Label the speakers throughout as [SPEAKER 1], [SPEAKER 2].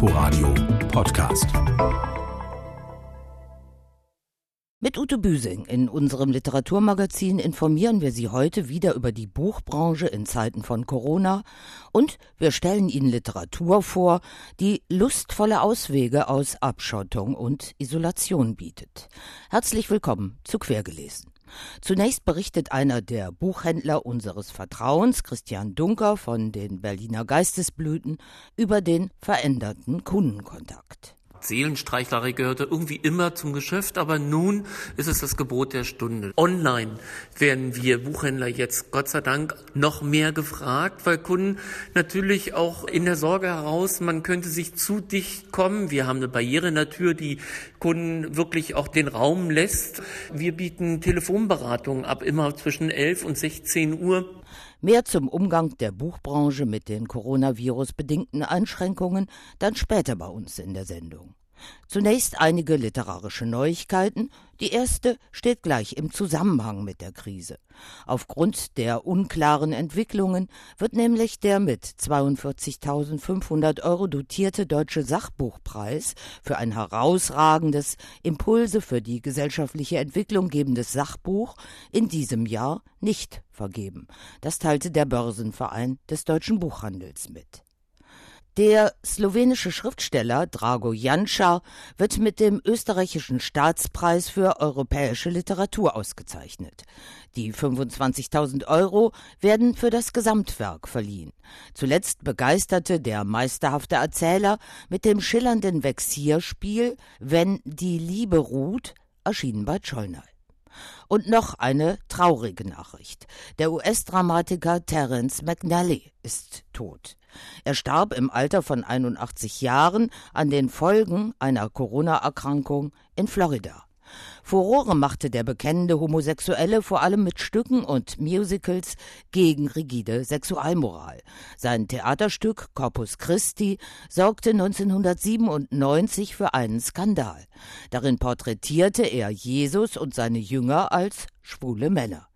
[SPEAKER 1] Inforadio Podcast.
[SPEAKER 2] Mit Ute Büsing in unserem Literaturmagazin informieren wir Sie heute wieder über die Buchbranche in Zeiten von Corona und wir stellen Ihnen Literatur vor, die lustvolle Auswege aus Abschottung und Isolation bietet. Herzlich willkommen zu Quergelesen. Zunächst berichtet einer der Buchhändler unseres Vertrauens, Christian Dunker von den Berliner Geistesblüten, über den veränderten Kundenkontakt.
[SPEAKER 3] Seelenstreichlerei gehörte irgendwie immer zum Geschäft, aber nun ist es das Gebot der Stunde. Online werden wir Buchhändler jetzt Gott sei Dank noch mehr gefragt, weil Kunden natürlich auch in der Sorge heraus, man könnte sich zu dicht kommen. Wir haben eine Barriere in der Tür, die Kunden wirklich auch den Raum lässt. Wir bieten Telefonberatungen ab, immer zwischen 11 und 16 Uhr.
[SPEAKER 2] Mehr zum Umgang der Buchbranche mit den Coronavirus bedingten Einschränkungen dann später bei uns in der Sendung. Zunächst einige literarische Neuigkeiten. Die erste steht gleich im Zusammenhang mit der Krise. Aufgrund der unklaren Entwicklungen wird nämlich der mit 42.500 Euro dotierte Deutsche Sachbuchpreis für ein herausragendes, Impulse für die gesellschaftliche Entwicklung gebendes Sachbuch in diesem Jahr nicht vergeben. Das teilte der Börsenverein des deutschen Buchhandels mit. Der slowenische Schriftsteller Drago Janša wird mit dem österreichischen Staatspreis für europäische Literatur ausgezeichnet. Die 25.000 Euro werden für das Gesamtwerk verliehen. Zuletzt begeisterte der meisterhafte Erzähler mit dem schillernden Vexierspiel Wenn die Liebe ruht, erschienen bei Tscholnay. Und noch eine traurige Nachricht. Der US-Dramatiker Terence McNally ist tot. Er starb im Alter von 81 Jahren an den Folgen einer Corona-Erkrankung in Florida. Furore machte der bekennende Homosexuelle vor allem mit Stücken und Musicals gegen rigide Sexualmoral. Sein Theaterstück Corpus Christi sorgte 1997 für einen Skandal. Darin porträtierte er Jesus und seine Jünger als schwule Männer.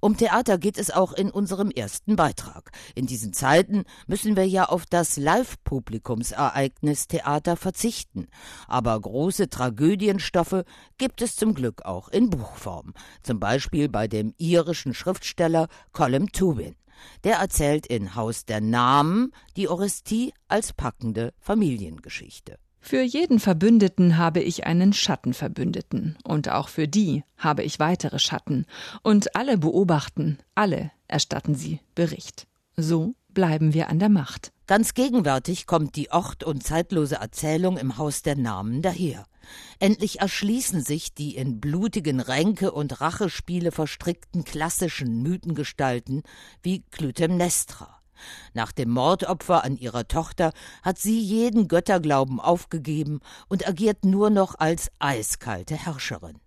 [SPEAKER 2] Um Theater geht es auch in unserem ersten Beitrag. In diesen Zeiten müssen wir ja auf das Live-Publikumsereignis Theater verzichten. Aber große Tragödienstoffe gibt es zum Glück auch in Buchform. Zum Beispiel bei dem irischen Schriftsteller Colm Tubin. Der erzählt in Haus der Namen die Orestie als packende Familiengeschichte.
[SPEAKER 4] Für jeden Verbündeten habe ich einen Schattenverbündeten, und auch für die habe ich weitere Schatten, und alle beobachten, alle erstatten sie Bericht. So bleiben wir an der Macht.
[SPEAKER 2] Ganz gegenwärtig kommt die ort- und zeitlose Erzählung im Haus der Namen daher. Endlich erschließen sich die in blutigen Ränke und Rachespiele verstrickten klassischen Mythengestalten wie Clytemnestra. Nach dem Mordopfer an ihrer Tochter hat sie jeden Götterglauben aufgegeben und agiert nur noch als eiskalte Herrscherin.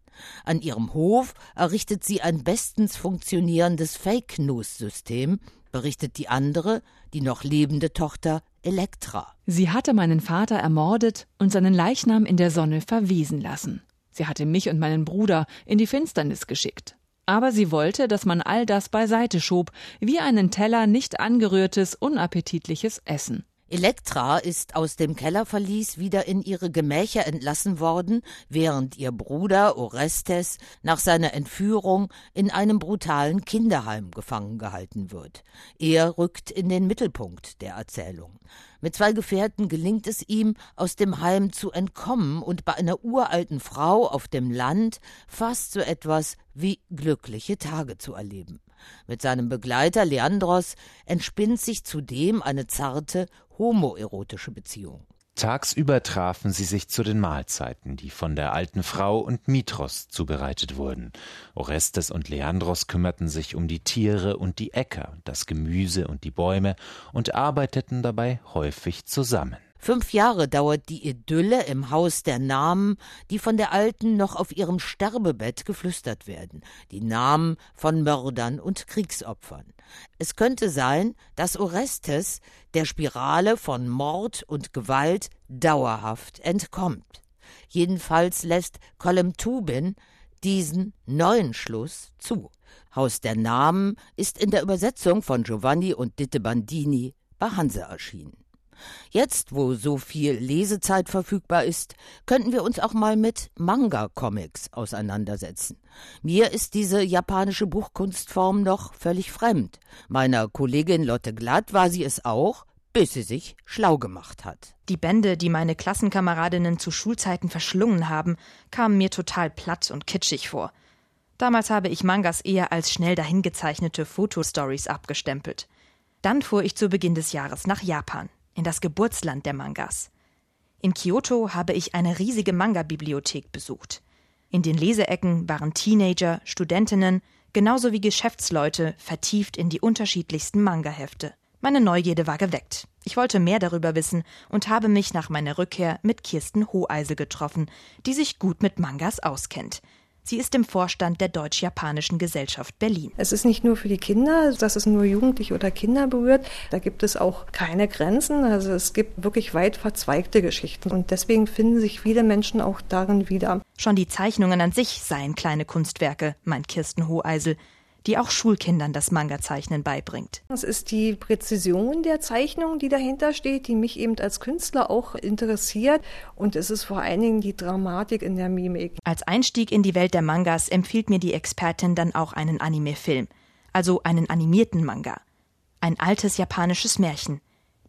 [SPEAKER 2] An ihrem Hof errichtet sie ein bestens funktionierendes Fake News System, berichtet die andere, die noch lebende Tochter Elektra.
[SPEAKER 4] Sie hatte meinen Vater ermordet und seinen Leichnam in der Sonne verwesen lassen. Sie hatte mich und meinen Bruder in die Finsternis geschickt. Aber sie wollte, dass man all das beiseite schob, wie einen Teller nicht angerührtes, unappetitliches Essen.
[SPEAKER 2] Elektra ist aus dem Kellerverlies wieder in ihre Gemächer entlassen worden, während ihr Bruder Orestes nach seiner Entführung in einem brutalen Kinderheim gefangen gehalten wird. Er rückt in den Mittelpunkt der Erzählung. Mit zwei Gefährten gelingt es ihm, aus dem Heim zu entkommen und bei einer uralten Frau auf dem Land fast so etwas wie glückliche Tage zu erleben. Mit seinem Begleiter Leandros entspinnt sich zudem eine zarte, homoerotische Beziehung.
[SPEAKER 5] Tagsüber trafen sie sich zu den Mahlzeiten, die von der alten Frau und Mitros zubereitet wurden. Orestes und Leandros kümmerten sich um die Tiere und die Äcker, das Gemüse und die Bäume und arbeiteten dabei häufig zusammen.
[SPEAKER 2] Fünf Jahre dauert die Idylle im Haus der Namen, die von der Alten noch auf ihrem Sterbebett geflüstert werden, die Namen von Mördern und Kriegsopfern. Es könnte sein, dass Orestes der Spirale von Mord und Gewalt dauerhaft entkommt. Jedenfalls lässt Colm Tubin diesen neuen Schluss zu. Haus der Namen ist in der Übersetzung von Giovanni und Ditte Bandini bei Hanse erschienen. Jetzt, wo so viel Lesezeit verfügbar ist, könnten wir uns auch mal mit Manga-Comics auseinandersetzen. Mir ist diese japanische Buchkunstform noch völlig fremd. Meiner Kollegin Lotte Glatt war sie es auch, bis sie sich schlau gemacht hat.
[SPEAKER 6] Die Bände, die meine Klassenkameradinnen zu Schulzeiten verschlungen haben, kamen mir total platt und kitschig vor. Damals habe ich Mangas eher als schnell dahingezeichnete Fotostories abgestempelt. Dann fuhr ich zu Beginn des Jahres nach Japan, in das Geburtsland der Mangas. In Kyoto habe ich eine riesige Manga-Bibliothek besucht. In den Leseecken waren Teenager, Studentinnen, genauso wie Geschäftsleute vertieft in die unterschiedlichsten Manga-Hefte. Meine Neugierde war geweckt. Ich wollte mehr darüber wissen und habe mich nach meiner Rückkehr mit Kirsten Hoheisel getroffen, die sich gut mit Mangas auskennt. Sie ist im Vorstand der Deutsch-Japanischen Gesellschaft Berlin.
[SPEAKER 7] Es ist nicht nur für die Kinder, dass es nur Jugendliche oder Kinder berührt. Da gibt es auch keine Grenzen. Also es gibt wirklich weit verzweigte Geschichten. Und deswegen finden sich viele Menschen auch darin wieder.
[SPEAKER 6] Schon die Zeichnungen an sich seien kleine Kunstwerke, meint Kirsten Hoheisel die auch Schulkindern das Manga-Zeichnen beibringt.
[SPEAKER 7] Es ist die Präzision der Zeichnung, die dahinter steht, die mich eben als Künstler auch interessiert. Und es ist vor allen Dingen die Dramatik in der Mimik.
[SPEAKER 6] Als Einstieg in die Welt der Mangas empfiehlt mir die Expertin dann auch einen Anime-Film, also einen animierten Manga. Ein altes japanisches Märchen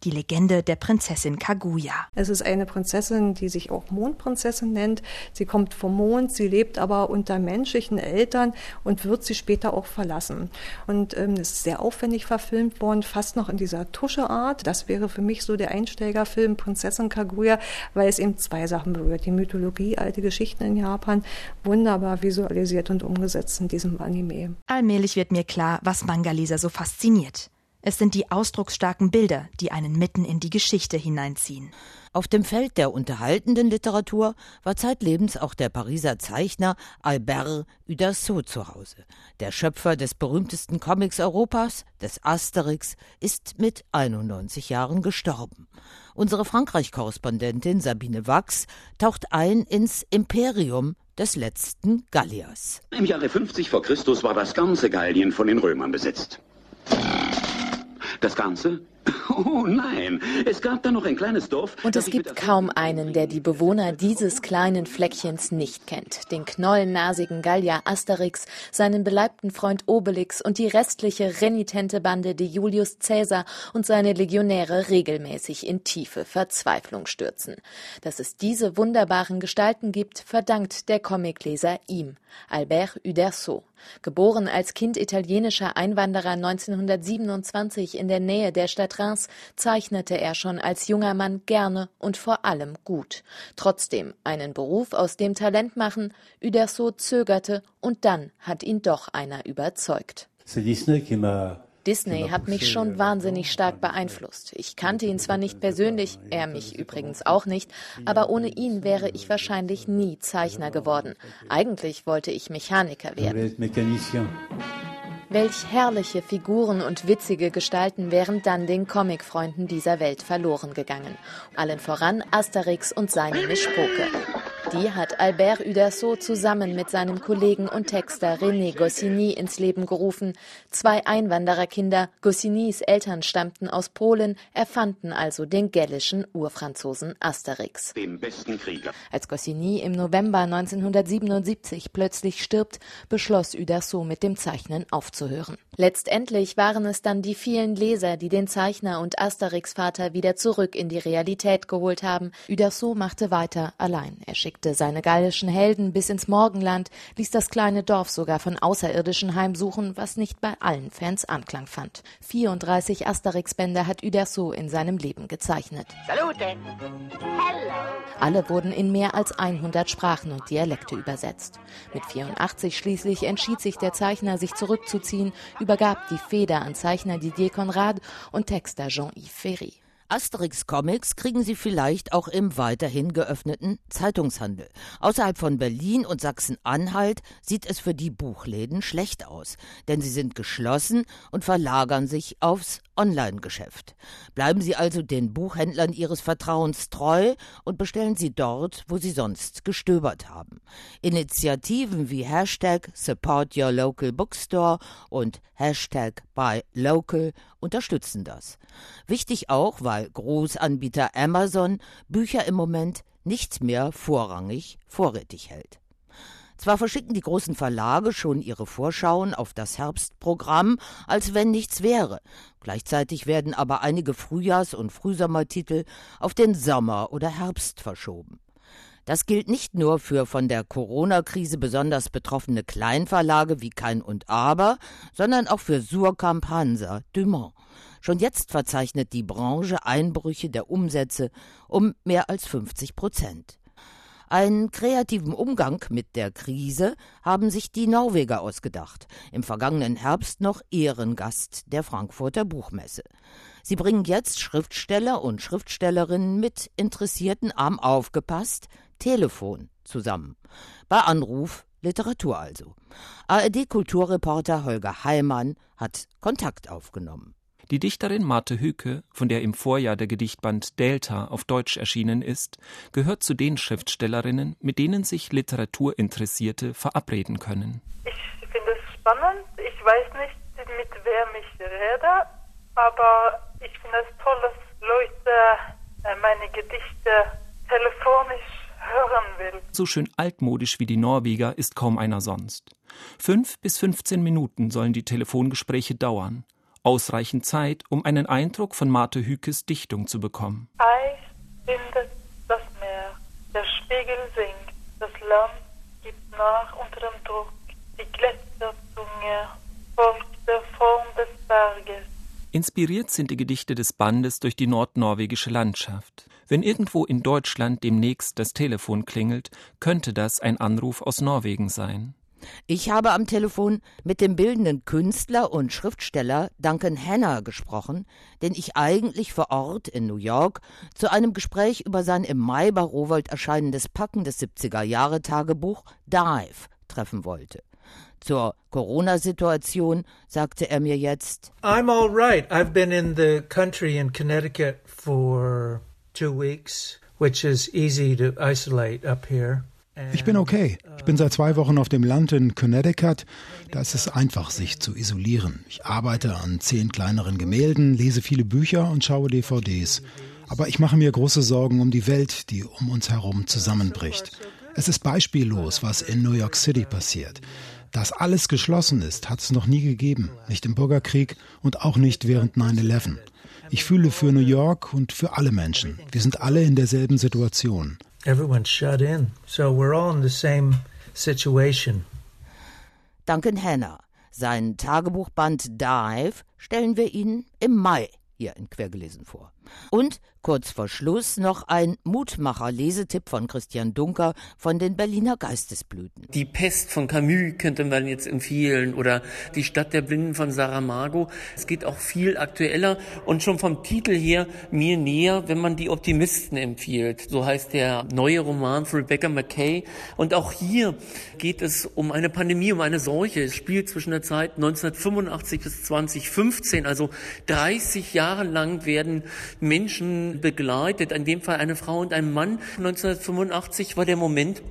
[SPEAKER 6] die Legende der Prinzessin Kaguya.
[SPEAKER 7] Es ist eine Prinzessin, die sich auch Mondprinzessin nennt. Sie kommt vom Mond, sie lebt aber unter menschlichen Eltern und wird sie später auch verlassen. Und ähm, es ist sehr aufwendig verfilmt worden, fast noch in dieser Tuscheart. Das wäre für mich so der Einsteigerfilm Prinzessin Kaguya, weil es eben zwei Sachen berührt. Die Mythologie, alte Geschichten in Japan, wunderbar visualisiert und umgesetzt in diesem Anime.
[SPEAKER 6] Allmählich wird mir klar, was Manga-Leser so fasziniert. Es sind die ausdrucksstarken Bilder, die einen mitten in die Geschichte hineinziehen.
[SPEAKER 2] Auf dem Feld der unterhaltenden Literatur war zeitlebens auch der Pariser Zeichner Albert Uderzo zu Hause. Der Schöpfer des berühmtesten Comics Europas, des Asterix, ist mit 91 Jahren gestorben. Unsere Frankreich-Korrespondentin Sabine Wachs taucht ein ins Imperium des letzten Galliers.
[SPEAKER 8] Im Jahre 50 vor Christus war das ganze Gallien von den Römern besetzt. Das Ganze? Oh nein, es gab da noch ein kleines Dorf.
[SPEAKER 9] Und es gibt kaum einen, der die Bewohner dieses kleinen Fleckchens nicht kennt. Den knollennasigen Gallier Asterix, seinen beleibten Freund Obelix und die restliche renitente Bande, die Julius Caesar und seine Legionäre regelmäßig in tiefe Verzweiflung stürzen. Dass es diese wunderbaren Gestalten gibt, verdankt der Comicleser ihm, Albert Uderzo. Geboren als Kind italienischer Einwanderer 1927 in der Nähe der Stadt Reims, zeichnete er schon als junger Mann gerne und vor allem gut. Trotzdem einen Beruf aus dem Talent machen, Uderso zögerte und dann hat ihn doch einer überzeugt. Disney hat mich schon wahnsinnig stark beeinflusst. Ich kannte ihn zwar nicht persönlich, er mich übrigens auch nicht, aber ohne ihn wäre ich wahrscheinlich nie Zeichner geworden. Eigentlich wollte ich Mechaniker werden. Welch herrliche Figuren und witzige Gestalten wären dann den Comicfreunden dieser Welt verloren gegangen. Allen voran Asterix und seine Mischpoke. Die hat Albert Uderso zusammen mit seinem Kollegen und Texter René Goscinny ins Leben gerufen. Zwei Einwandererkinder, Goscinnys Eltern stammten aus Polen, erfanden also den gällischen Urfranzosen Asterix.
[SPEAKER 8] Den besten Krieger.
[SPEAKER 9] Als Goscinny im November 1977 plötzlich stirbt, beschloss Uderso mit dem Zeichnen aufzuhören. Letztendlich waren es dann die vielen Leser, die den Zeichner und Asterix-Vater wieder zurück in die Realität geholt haben. Uderso machte weiter allein. Er schickte schickte seine gallischen Helden bis ins Morgenland, ließ das kleine Dorf sogar von Außerirdischen heimsuchen, was nicht bei allen Fans Anklang fand. 34 Asterix-Bände hat Uderso in seinem Leben gezeichnet. Salute! Hello! Alle wurden in mehr als 100 Sprachen und Dialekte übersetzt. Mit 84 schließlich entschied sich der Zeichner, sich zurückzuziehen, übergab die Feder an Zeichner Didier Conrad und Texter Jean-Yves Ferry.
[SPEAKER 2] Asterix-Comics kriegen Sie vielleicht auch im weiterhin geöffneten Zeitungshandel. Außerhalb von Berlin und Sachsen-Anhalt sieht es für die Buchläden schlecht aus, denn sie sind geschlossen und verlagern sich aufs Online-Geschäft. Bleiben Sie also den Buchhändlern Ihres Vertrauens treu und bestellen Sie dort, wo Sie sonst gestöbert haben. Initiativen wie Hashtag Support Your Local Bookstore und Hashtag Buy Local unterstützen das. Wichtig auch, weil Großanbieter Amazon Bücher im Moment nicht mehr vorrangig vorrätig hält. Zwar verschicken die großen Verlage schon ihre Vorschauen auf das Herbstprogramm, als wenn nichts wäre. Gleichzeitig werden aber einige Frühjahrs- und Frühsommertitel auf den Sommer oder Herbst verschoben. Das gilt nicht nur für von der Corona-Krise besonders betroffene Kleinverlage wie Kein und Aber, sondern auch für Surkamp Hansa, Dumont. Schon jetzt verzeichnet die Branche Einbrüche der Umsätze um mehr als 50 Prozent. Einen kreativen Umgang mit der Krise haben sich die Norweger ausgedacht, im vergangenen Herbst noch Ehrengast der Frankfurter Buchmesse. Sie bringen jetzt Schriftsteller und Schriftstellerinnen mit interessierten Arm aufgepasst Telefon zusammen. Bei Anruf Literatur also. ARD-Kulturreporter Holger Heimann hat Kontakt aufgenommen.
[SPEAKER 10] Die Dichterin Marte Hüke, von der im Vorjahr der Gedichtband Delta auf Deutsch erschienen ist, gehört zu den Schriftstellerinnen, mit denen sich Literaturinteressierte verabreden können.
[SPEAKER 11] Ich finde es spannend. Ich weiß nicht, mit wem ich rede, aber ich finde es toll, dass Leute äh, meine Gedichte telefonisch hören will.
[SPEAKER 10] So schön altmodisch wie die Norweger ist kaum einer sonst. Fünf bis 15 Minuten sollen die Telefongespräche dauern ausreichend Zeit, um einen Eindruck von Marte Hükes Dichtung zu bekommen.
[SPEAKER 11] Eis bindet das Meer, der Spiegel sinkt, das Land gibt nach unter dem Druck, die Gletscherzunge folgt der Form des Berges.
[SPEAKER 10] Inspiriert sind die Gedichte des Bandes durch die nordnorwegische Landschaft. Wenn irgendwo in Deutschland demnächst das Telefon klingelt, könnte das ein Anruf aus Norwegen sein.
[SPEAKER 2] Ich habe am Telefon mit dem bildenden Künstler und Schriftsteller Duncan Hanna gesprochen, den ich eigentlich vor Ort in New York zu einem Gespräch über sein im Mai bei Rowold erscheinendes packendes 70er-Jahre-Tagebuch Dive treffen wollte. Zur Corona-Situation sagte er mir jetzt:
[SPEAKER 12] I'm all right. I've been in the country in Connecticut for two weeks, which is easy to isolate up here.
[SPEAKER 13] Ich bin okay. Ich bin seit zwei Wochen auf dem Land in Connecticut. Da ist es einfach, sich zu isolieren. Ich arbeite an zehn kleineren Gemälden, lese viele Bücher und schaue DVDs. Aber ich mache mir große Sorgen um die Welt, die um uns herum zusammenbricht. Es ist beispiellos, was in New York City passiert. Dass alles geschlossen ist, hat es noch nie gegeben. Nicht im Bürgerkrieg und auch nicht während 9-11. Ich fühle für New York und für alle Menschen. Wir sind alle in derselben Situation
[SPEAKER 12] everyone's shut in. So we're all in the same situation.
[SPEAKER 2] Duncan Hanna. Sein Tagebuchband Dive stellen wir Ihnen im Mai hier in Quergelesen vor. Und kurz vor Schluss noch ein Mutmacher-Lesetipp von Christian Dunker von den Berliner Geistesblüten.
[SPEAKER 3] Die Pest von Camus könnte man jetzt empfehlen oder Die Stadt der Blinden von Saramago. Es geht auch viel aktueller und schon vom Titel her mir näher, wenn man die Optimisten empfiehlt. So heißt der neue Roman von Rebecca McKay. Und auch hier geht es um eine Pandemie, um eine Seuche. Es spielt zwischen der Zeit 1985 bis 2015, also 30 Jahre lang werden Menschen begleitet, in dem Fall eine Frau und ein Mann. 1985 war der Moment,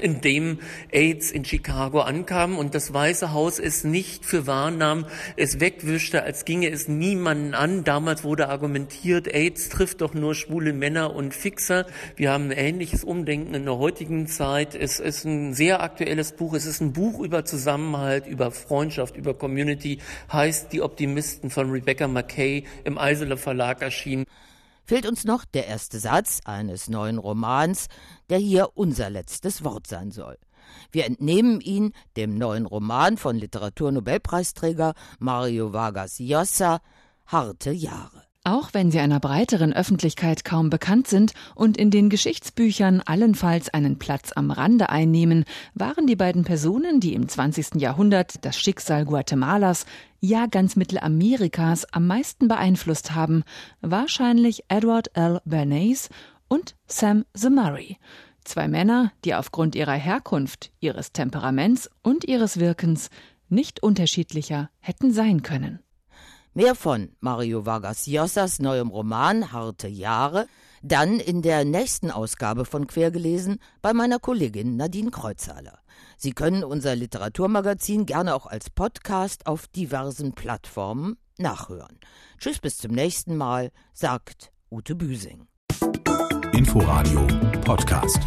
[SPEAKER 3] in dem AIDS in Chicago ankam und das Weiße Haus es nicht für wahr nahm, es wegwischte, als ginge es niemanden an. Damals wurde argumentiert, AIDS trifft doch nur schwule Männer und Fixer. Wir haben ein ähnliches Umdenken in der heutigen Zeit. Es ist ein sehr aktuelles Buch. Es ist ein Buch über Zusammenhalt, über Freundschaft, über Community, heißt Die Optimisten von Rebecca McKay im Eisele Verlag erschienen
[SPEAKER 2] fehlt uns noch der erste Satz eines neuen Romans, der hier unser letztes Wort sein soll. Wir entnehmen ihn dem neuen Roman von Literaturnobelpreisträger Mario Vargas Llosa Harte Jahre.
[SPEAKER 4] Auch wenn sie einer breiteren Öffentlichkeit kaum bekannt sind und in den Geschichtsbüchern allenfalls einen Platz am Rande einnehmen, waren die beiden Personen, die im 20. Jahrhundert das Schicksal Guatemalas, ja ganz Mittelamerikas am meisten beeinflusst haben, wahrscheinlich Edward L. Bernays und Sam the Murray. Zwei Männer, die aufgrund ihrer Herkunft, ihres Temperaments und ihres Wirkens nicht unterschiedlicher hätten sein können.
[SPEAKER 2] Mehr von Mario Vargas Llosas neuem Roman Harte Jahre dann in der nächsten Ausgabe von Quergelesen bei meiner Kollegin Nadine Kreuzhaler. Sie können unser Literaturmagazin gerne auch als Podcast auf diversen Plattformen nachhören. Tschüss, bis zum nächsten Mal, sagt Ute Büsing.
[SPEAKER 1] Inforadio Podcast.